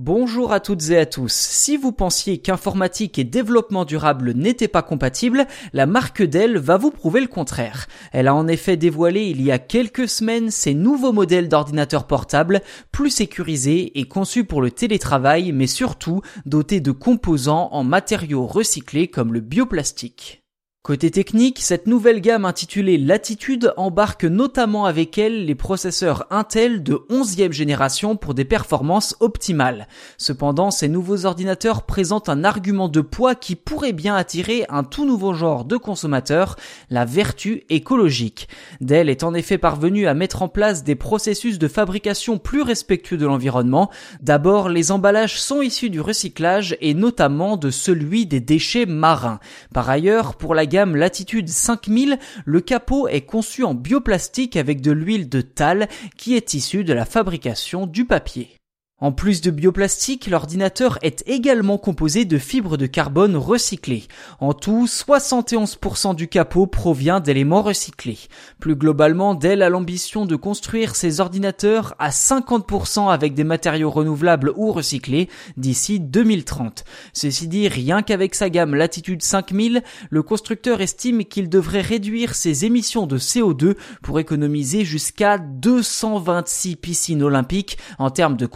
Bonjour à toutes et à tous. Si vous pensiez qu'informatique et développement durable n'étaient pas compatibles, la marque Dell va vous prouver le contraire. Elle a en effet dévoilé il y a quelques semaines ses nouveaux modèles d'ordinateurs portables, plus sécurisés et conçus pour le télétravail, mais surtout dotés de composants en matériaux recyclés comme le bioplastique. Côté technique, cette nouvelle gamme intitulée Latitude embarque notamment avec elle les processeurs Intel de 11e génération pour des performances optimales. Cependant, ces nouveaux ordinateurs présentent un argument de poids qui pourrait bien attirer un tout nouveau genre de consommateurs, la vertu écologique. Dell est en effet parvenu à mettre en place des processus de fabrication plus respectueux de l'environnement. D'abord, les emballages sont issus du recyclage et notamment de celui des déchets marins. Par ailleurs, pour la gamme Latitude 5000, le capot est conçu en bioplastique avec de l'huile de tal qui est issue de la fabrication du papier. En plus de bioplastique, l'ordinateur est également composé de fibres de carbone recyclées. En tout, 71% du capot provient d'éléments recyclés. Plus globalement, Dell a l'ambition de construire ses ordinateurs à 50% avec des matériaux renouvelables ou recyclés d'ici 2030. Ceci dit, rien qu'avec sa gamme Latitude 5000, le constructeur estime qu'il devrait réduire ses émissions de CO2 pour économiser jusqu'à 226 piscines olympiques en termes de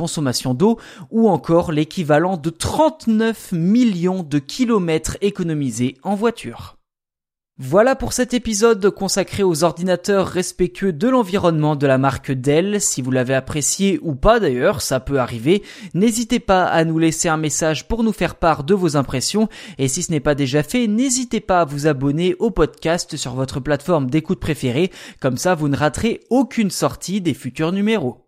d'eau ou encore l'équivalent de 39 millions de kilomètres économisés en voiture. Voilà pour cet épisode consacré aux ordinateurs respectueux de l'environnement de la marque Dell. Si vous l'avez apprécié ou pas d'ailleurs, ça peut arriver. N'hésitez pas à nous laisser un message pour nous faire part de vos impressions. Et si ce n'est pas déjà fait, n'hésitez pas à vous abonner au podcast sur votre plateforme d'écoute préférée. Comme ça, vous ne raterez aucune sortie des futurs numéros.